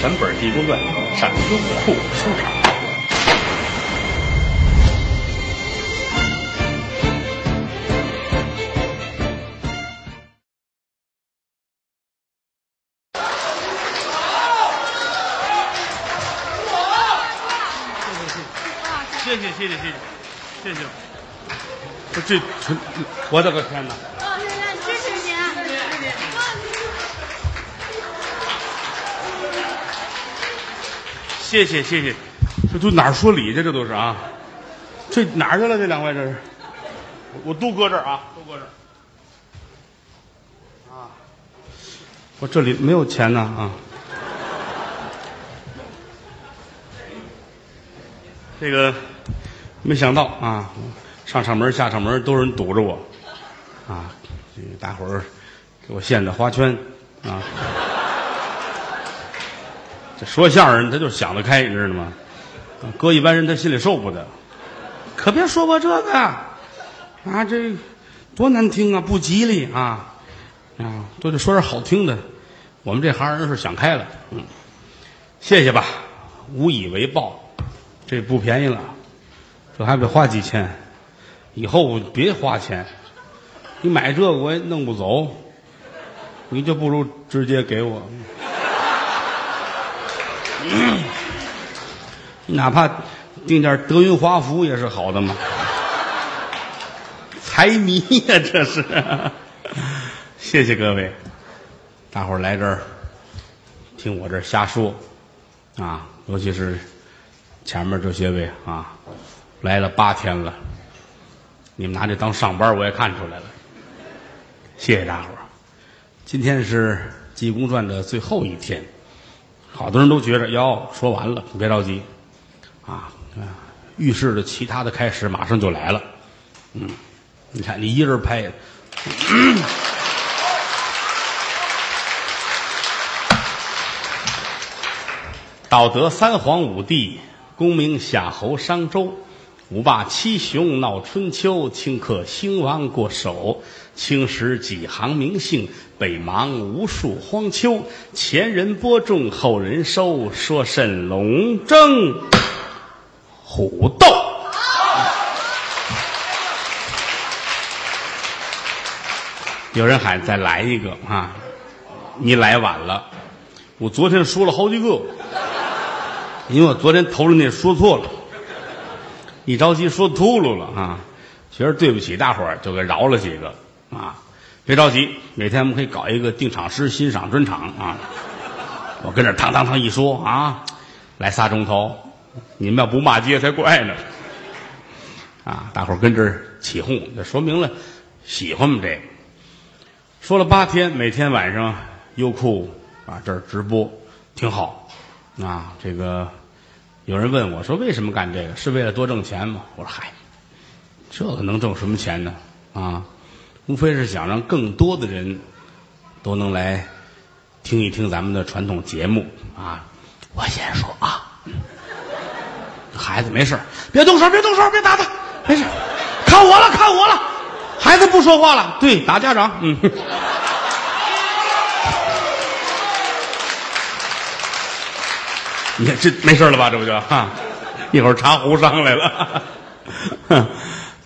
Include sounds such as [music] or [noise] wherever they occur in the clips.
全本《济公传》上优酷收场。谢谢谢谢谢谢谢谢。我这这，我的个天哪！谢谢谢谢，这都哪儿说理去？这都是啊，这哪儿去了？这两位这是，我我都搁这儿啊，都搁这儿。啊，我这里没有钱呢啊。这个没想到啊，上场门下场门都有人堵着我，啊，这个大伙儿给我献的花圈啊。这说相声他就想得开，你知道吗？搁一般人他心里受不得。可别说我这个啊，这多难听啊，不吉利啊啊！都得说点好听的。我们这行人是想开了，嗯，谢谢吧，无以为报。这不便宜了，这还得花几千。以后别花钱，你买这个我也弄不走，你就不如直接给我。哪怕订件德云华服也是好的嘛。[laughs] 财迷呀，这是。[laughs] 谢谢各位，大伙儿来这儿听我这瞎说啊，尤其是前面这些位啊，来了八天了，你们拿这当上班，我也看出来了。谢谢大伙儿，今天是《济公传》的最后一天。好多人都觉着哟，说完了，你别着急，啊，预示着其他的开始马上就来了。嗯，你看你一人拍，道德三皇五帝，功名夏侯商周，五霸七雄闹春秋，顷刻兴亡过手，青史几行名姓。北邙无数荒丘，前人播种，后人收，说甚龙争虎斗？有人喊再来一个啊！你来晚了，我昨天说了好几个，因为我昨天头里那说错了，一着急说秃噜了啊！觉得对不起大伙儿，就给饶了几个啊。别着急，每天我们可以搞一个定场诗欣赏专场啊！我跟这堂堂堂一说啊，来仨钟头，你们要不骂街才怪呢！啊，大伙儿跟这儿起哄，这说明了喜欢我们这个。说了八天，每天晚上优酷啊这儿直播挺好啊。这个有人问我说为什么干这个？是为了多挣钱吗？我说嗨，这个能挣什么钱呢？啊！无非是想让更多的人都能来听一听咱们的传统节目啊！我先说啊，孩子没事别动手，别动手，别打他，没事看我了，看我了，孩子不说话了，对，打家长，嗯，你看这没事了吧？这不就哈，一会儿茶壶上来了，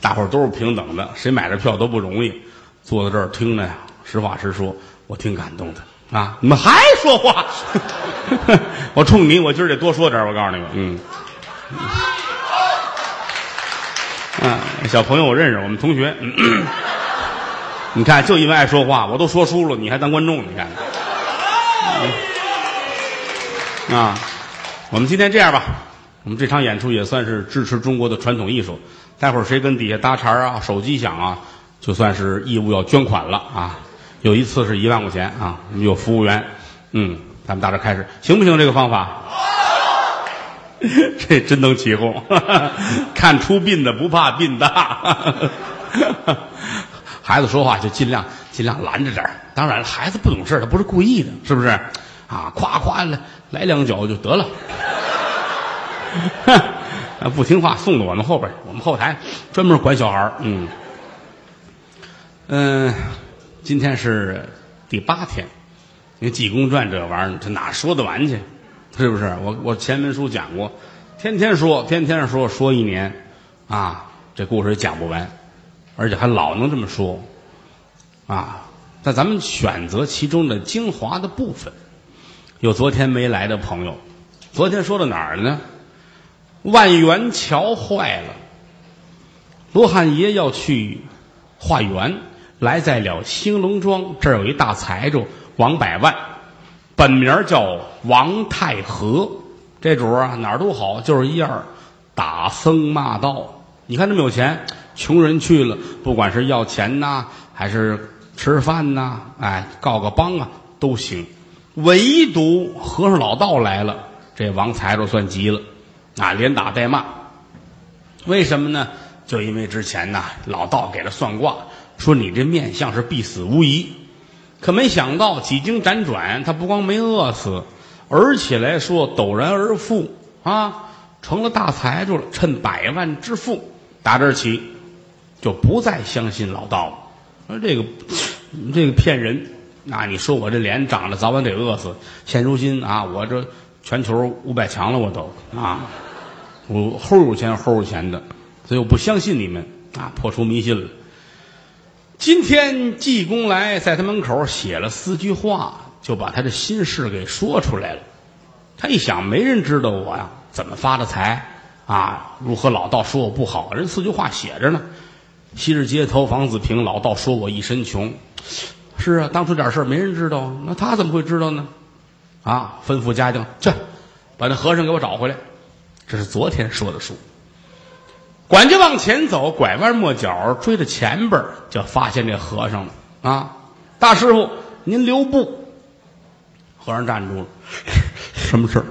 大伙儿都是平等的，谁买这票都不容易。坐在这儿听着呀，实话实说，我挺感动的啊！你们还说话？[laughs] 我冲你，我今儿得多说点我告诉你们，嗯，嗯，小朋友我认识，我们同学。[clears throat] 你看，就因为爱说话，我都说书了，你还当观众？你看，啊，我们今天这样吧，我们这场演出也算是支持中国的传统艺术。待会儿谁跟底下搭茬啊，手机响啊？就算是义务要捐款了啊！有一次是一万块钱啊，我们有服务员，嗯，咱们大家开始行不行？这个方法，[laughs] 这真能起哄，看出殡的不怕殡大，孩子说话就尽量尽量拦着点当然了，孩子不懂事他不是故意的，是不是？啊，夸夸来来两脚就得了，[laughs] 不听话送到我们后边，我们后台专门管小孩嗯。嗯，今天是第八天，因为《济公传》这玩意儿，他哪说得完去？是不是？我我前文书讲过，天天说，天天说，说一年，啊，这故事也讲不完，而且还老能这么说，啊，那咱们选择其中的精华的部分。有昨天没来的朋友，昨天说到哪儿了呢？万源桥坏了，罗汉爷要去化缘，来在了兴隆庄，这儿有一大财主王百万，本名叫王太和，这主啊哪儿都好，就是一样打僧骂道。你看这么有钱，穷人去了，不管是要钱呐，还是吃饭呐，哎，告个帮啊都行。唯独和尚老道来了，这王财主算急了，啊，连打带骂。为什么呢？就因为之前呐，老道给他算卦，说你这面相是必死无疑。可没想到几经辗转，他不光没饿死，而且来说陡然而富啊，成了大财主了，趁百万致富。打这儿起，就不再相信老道了。说这个，这个骗人。那你说我这脸长得早晚得饿死。现如今啊，我这全球五百强了，我都啊，我齁有钱齁有钱的，所以我不相信你们啊，破除迷信了。今天济公来，在他门口写了四句话，就把他的心事给说出来了。他一想，没人知道我呀，怎么发的财啊？如何老道说我不好？人四句话写着呢：昔日街头房子平，老道说我一身穷。是啊，当初点事儿没人知道，那他怎么会知道呢？啊，吩咐家丁去，把那和尚给我找回来。这是昨天说的书。管家往前走，拐弯抹角追着前边就发现这和尚了。啊，大师傅，您留步。和尚站住了，什么事儿？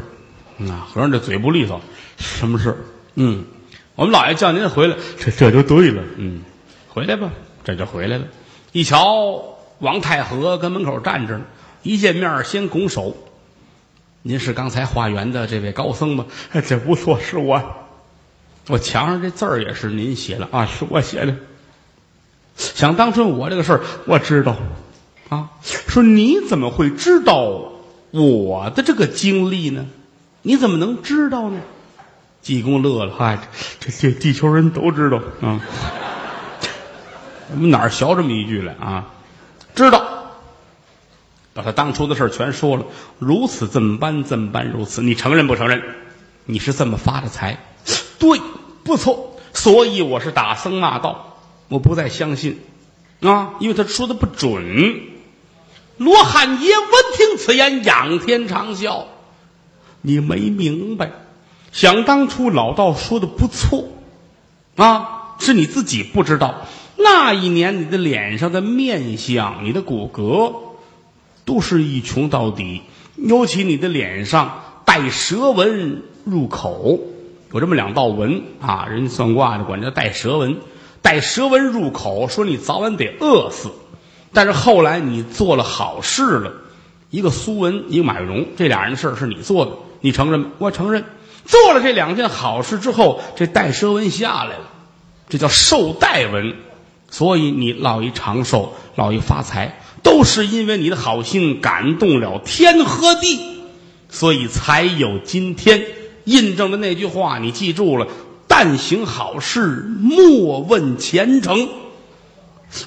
啊，和尚这嘴不利索，什么事儿？嗯，我们老爷叫您回来，这这就对了。嗯，回来吧，这就回来了。一瞧。王太和跟门口站着呢，一见面先拱手。您是刚才化缘的这位高僧吗？这不错，是我。我墙上这字儿也是您写的啊，是我写的。想当初我这个事儿我知道啊，说你怎么会知道我的这个经历呢？你怎么能知道呢？济公乐了，嗨，这这地球人都知道啊。我们哪儿学这么一句来啊？知道，把他当初的事全说了，如此这么般，这么般如此，你承认不承认？你是这么发的财？对，不错。所以我是打僧骂道，我不再相信啊，因为他说的不准。罗汉爷闻听此言，仰天长啸：“你没明白，想当初老道说的不错啊，是你自己不知道。”那一年，你的脸上的面相，你的骨骼，都是一穷到底。尤其你的脸上带蛇纹入口，有这么两道纹啊。人家算卦的管叫带蛇纹，带蛇纹入口，说你早晚得饿死。但是后来你做了好事了，一个苏文，一个马玉荣，这俩人的事是你做的，你承认吗？我承认。做了这两件好事之后，这带蛇纹下来了，这叫寿带纹。所以你老一长寿，老一发财，都是因为你的好心感动了天和地，所以才有今天。印证的那句话，你记住了：但行好事，莫问前程。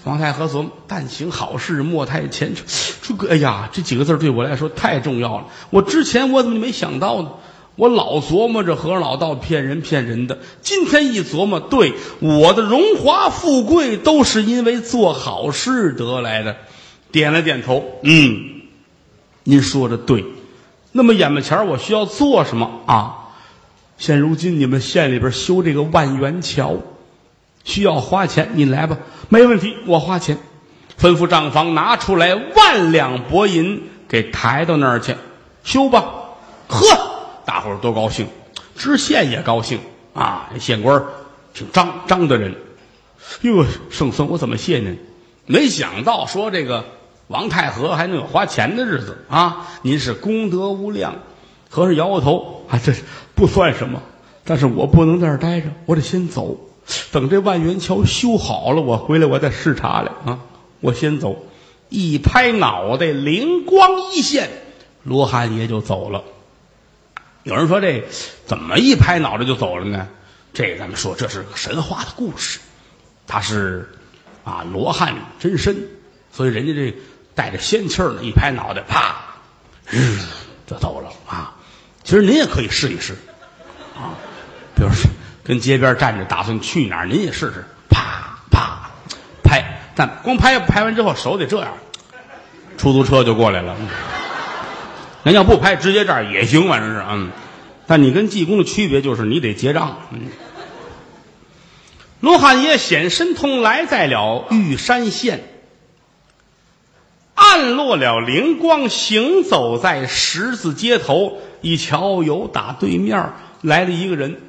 王太和说：“但行好事，莫太前程。”这个，哎呀，这几个字对我来说太重要了。我之前我怎么没想到呢？我老琢磨着和老道骗人骗人的，今天一琢磨，对我的荣华富贵都是因为做好事得来的，点了点头，嗯，您说的对。那么眼巴前我需要做什么啊？现如今你们县里边修这个万元桥，需要花钱，你来吧，没问题，我花钱。吩咐账房拿出来万两薄银，给抬到那儿去修吧。呵。大伙儿都高兴，知县也高兴啊！县官挺张张的人，哟，圣僧，我怎么谢您？没想到说这个王太和还能有花钱的日子啊！您是功德无量。和尚摇摇头啊，这不算什么，但是我不能在这儿待着，我得先走。等这万元桥修好了，我回来我再视察来啊！我先走。一拍脑袋，灵光一现，罗汉爷就走了。有人说这怎么一拍脑袋就走了呢？这咱们说这是个神话的故事，他是啊罗汉真身，所以人家这带着仙气儿呢，一拍脑袋，啪，日就走了啊。其实您也可以试一试啊，比如说跟街边站着，打算去哪儿，您也试试，啪啪拍，但光拍拍完之后手得这样，出租车就过来了。那要不拍，直接这儿也行，反正是嗯。但你跟济公的区别就是你得结账。嗯。罗汉爷显神通来在了玉山县，散落了灵光，行走在十字街头。一瞧，有打对面来了一个人，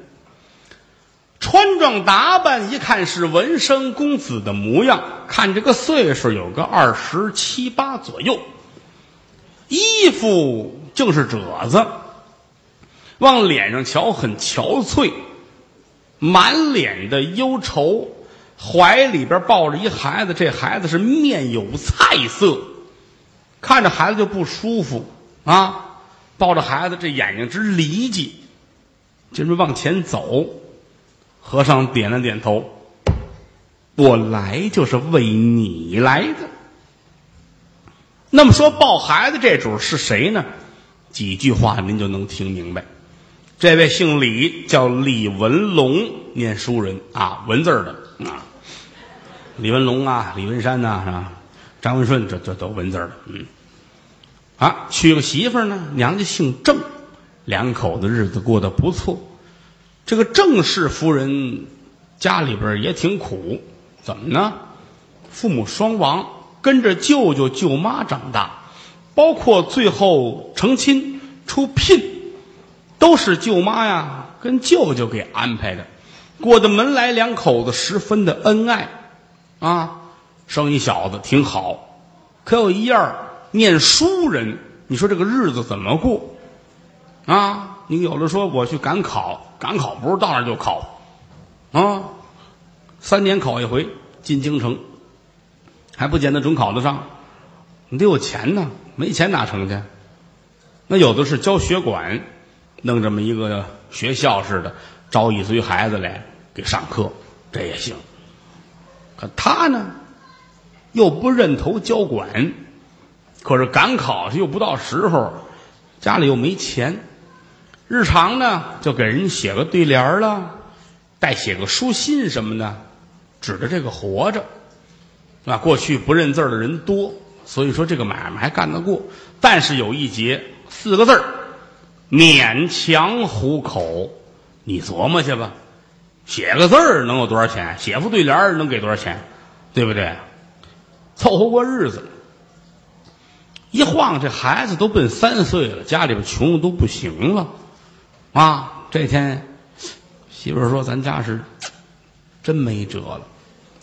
穿装打扮一看是文生公子的模样，看这个岁数有个二十七八左右，衣服正是褶子，往脸上瞧很憔悴，满脸的忧愁，怀里边抱着一孩子，这孩子是面有菜色，看着孩子就不舒服啊。抱着孩子，这眼睛直离叽，就是往前走。和尚点了点头：“我来就是为你来的。”那么说，抱孩子这主是谁呢？几句话您就能听明白。这位姓李，叫李文龙，念书人啊，文字的啊。李文龙啊，李文山呐，是吧？张文顺，这这都文字的，嗯。啊，娶个媳妇呢，娘家姓郑，两口子日子过得不错。这个郑氏夫人家里边也挺苦，怎么呢？父母双亡，跟着舅舅舅妈长大，包括最后成亲出聘，都是舅妈呀跟舅舅给安排的，过的门来两口子十分的恩爱，啊，生一小子挺好，可有一样念书人，你说这个日子怎么过？啊，你有的说我去赶考，赶考不是到那就考，啊，三年考一回进京城，还不见得准考得上，你得有钱呢，没钱哪成去？那有的是教学馆，弄这么一个学校似的，招一堆孩子来给上课，这也行。可他呢，又不认头交管。可是赶考去又不到时候，家里又没钱，日常呢就给人写个对联了，带写个书信什么的，指着这个活着。啊，过去不认字的人多，所以说这个买卖还干得过。但是有一节四个字儿勉强糊口。你琢磨去吧，写个字儿能有多少钱？写副对联能给多少钱？对不对？凑合过日子。一晃，这孩子都奔三岁了，家里边穷的都不行了，啊！这天，媳妇说：“咱家是真没辙了，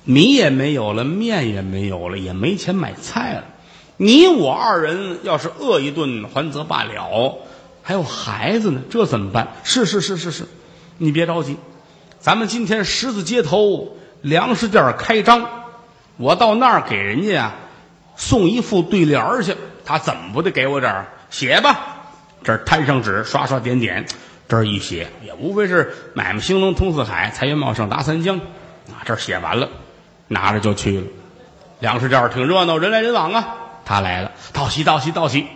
米也没有了，面也没有了，也没钱买菜了。你我二人要是饿一顿，还则罢了，还有孩子呢，这怎么办？”是是是是是，你别着急，咱们今天十字街头粮食店开张，我到那儿给人家呀送一副对联去。他怎么不得给我点儿写吧？这摊上纸，刷刷点点，这儿一写，也无非是买卖兴隆通四海，财源茂盛达三江。啊，这儿写完了，拿着就去了。粮食店挺热闹，人来人往啊。他来了，道喜道喜道喜。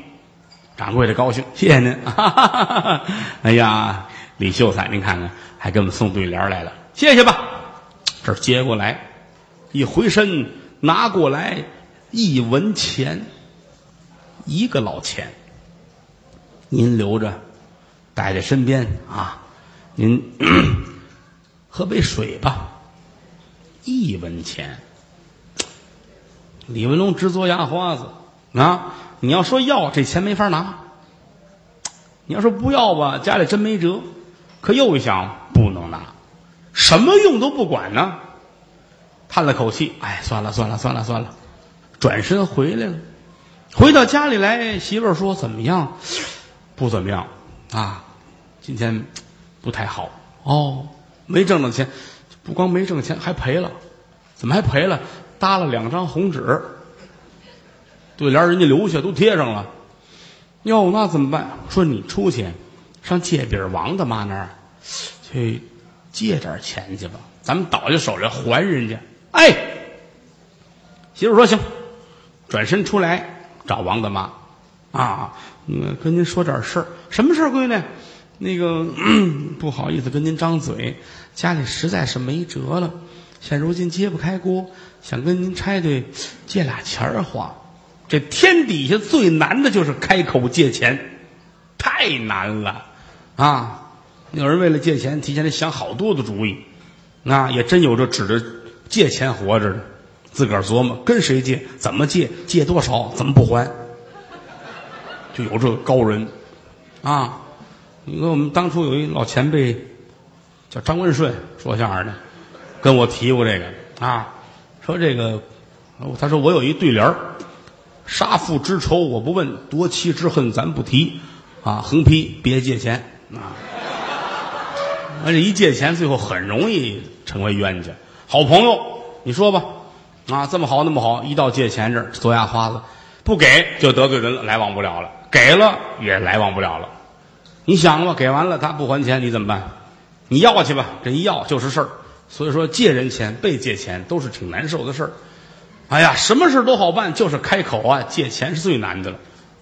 掌柜的高兴，谢谢您。[laughs] 哎呀，李秀才，您看看，还给我们送对联来了，谢谢吧。这儿接过来，一回身拿过来一文钱。一个老钱，您留着，带在身边啊。您 [coughs] 喝杯水吧，一文钱。李文龙直嘬牙花子啊！你要说要这钱没法拿，你要说不要吧，家里真没辙。可又一想，不能拿，什么用都不管呢。叹了口气，哎，算了算了算了算了，转身回来了。回到家里来，媳妇儿说：“怎么样？不怎么样啊，今天不太好哦，没挣着钱，不光没挣钱，还赔了。怎么还赔了？搭了两张红纸，对联人家留下都贴上了。哟，那怎么办？说你出去上借饼王大妈那儿去借点钱去吧，咱们倒下手来还人家。哎，媳妇说行，转身出来找王大妈啊，嗯，跟您说点事儿，什么事儿，闺女？那个不好意思跟您张嘴，家里实在是没辙了，现如今揭不开锅，想跟您差队借俩钱儿花。这天底下最难的就是开口借钱，太难了啊！有人为了借钱，提前得想好多的主意，啊，也真有这指着借钱活着的，自个儿琢磨跟谁借，怎么借，借多少，怎么不还，就有这高人啊。你看，我们当初有一老前辈叫张文顺，说相声的，跟我提过这个啊，说这个，他说我有一对联儿杀父之仇我不问，夺妻之恨咱不提，啊，横批别借钱啊。而且一借钱，最后很容易成为冤家。好朋友，你说吧，啊，这么好那么好，一到借钱这儿，左牙花子，不给就得罪人了，来往不了了；给了也来往不了了。你想吧，给完了他不还钱，你怎么办？你要去吧，这一要就是事儿。所以说，借人钱、被借钱都是挺难受的事儿。哎呀，什么事都好办，就是开口啊，借钱是最难的了。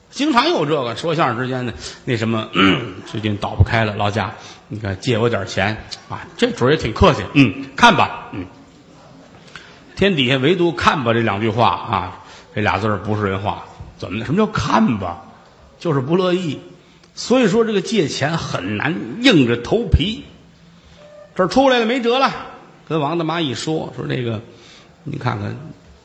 经常有这个说相声之间的那什么，[clears throat] 最近倒不开了，老贾，你看借我点钱啊，这主儿也挺客气，嗯，看吧，嗯。天底下唯独看吧这两句话啊，这俩字儿不是人话，怎么的？什么叫看吧？就是不乐意。所以说，这个借钱很难硬着头皮。这出来了，没辙了，跟王大妈一说，说这个，您看看，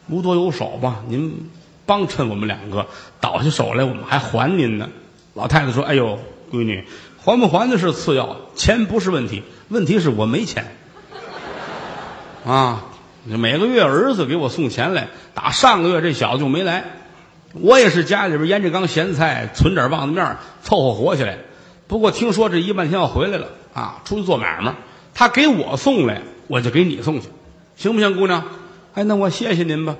无多有少吧，您帮衬我们两个，倒下手来，我们还还您呢。老太太说：“哎呦，闺女，还不还的是次要，钱不是问题，问题是我没钱。啊，每个月儿子给我送钱来，打上个月这小子就没来。”我也是家里边腌这缸咸菜，存点棒子面凑合活下来。不过听说这一半天要回来了啊，出去做买卖。他给我送来，我就给你送去，行不行，姑娘？哎，那我谢谢您吧。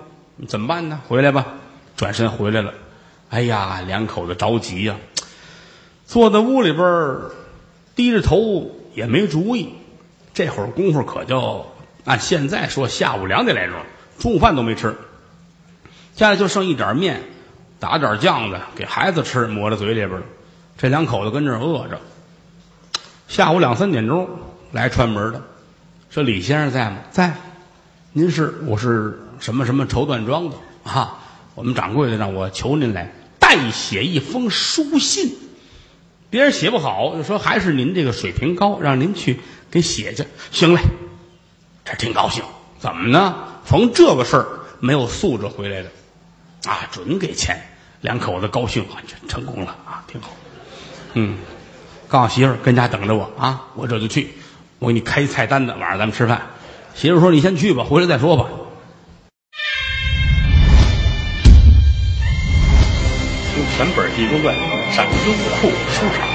怎么办呢？回来吧。转身回来了。哎呀，两口子着急呀，坐在屋里边低着头也没主意。这会儿功夫可就按现在说下午两点来钟，中午饭都没吃，家里就剩一点面。打点酱子给孩子吃，抹在嘴里边了。这两口子跟这饿着。下午两三点钟来串门的，说李先生在吗？在。您是？我是什么什么绸缎庄的啊？我们掌柜的让我求您来代写一封书信。别人写不好，就说还是您这个水平高，让您去给写去。行嘞，这挺高兴。怎么呢？逢这个事儿没有素质回来的。啊，准给钱，两口子高兴啊，成功了啊，挺好。嗯，告诉媳妇儿跟家等着我啊，我这就去，我给你开菜单子，晚上咱们吃饭。媳妇说：“你先去吧，回来再说吧。”听全本《地中传》上优酷书场。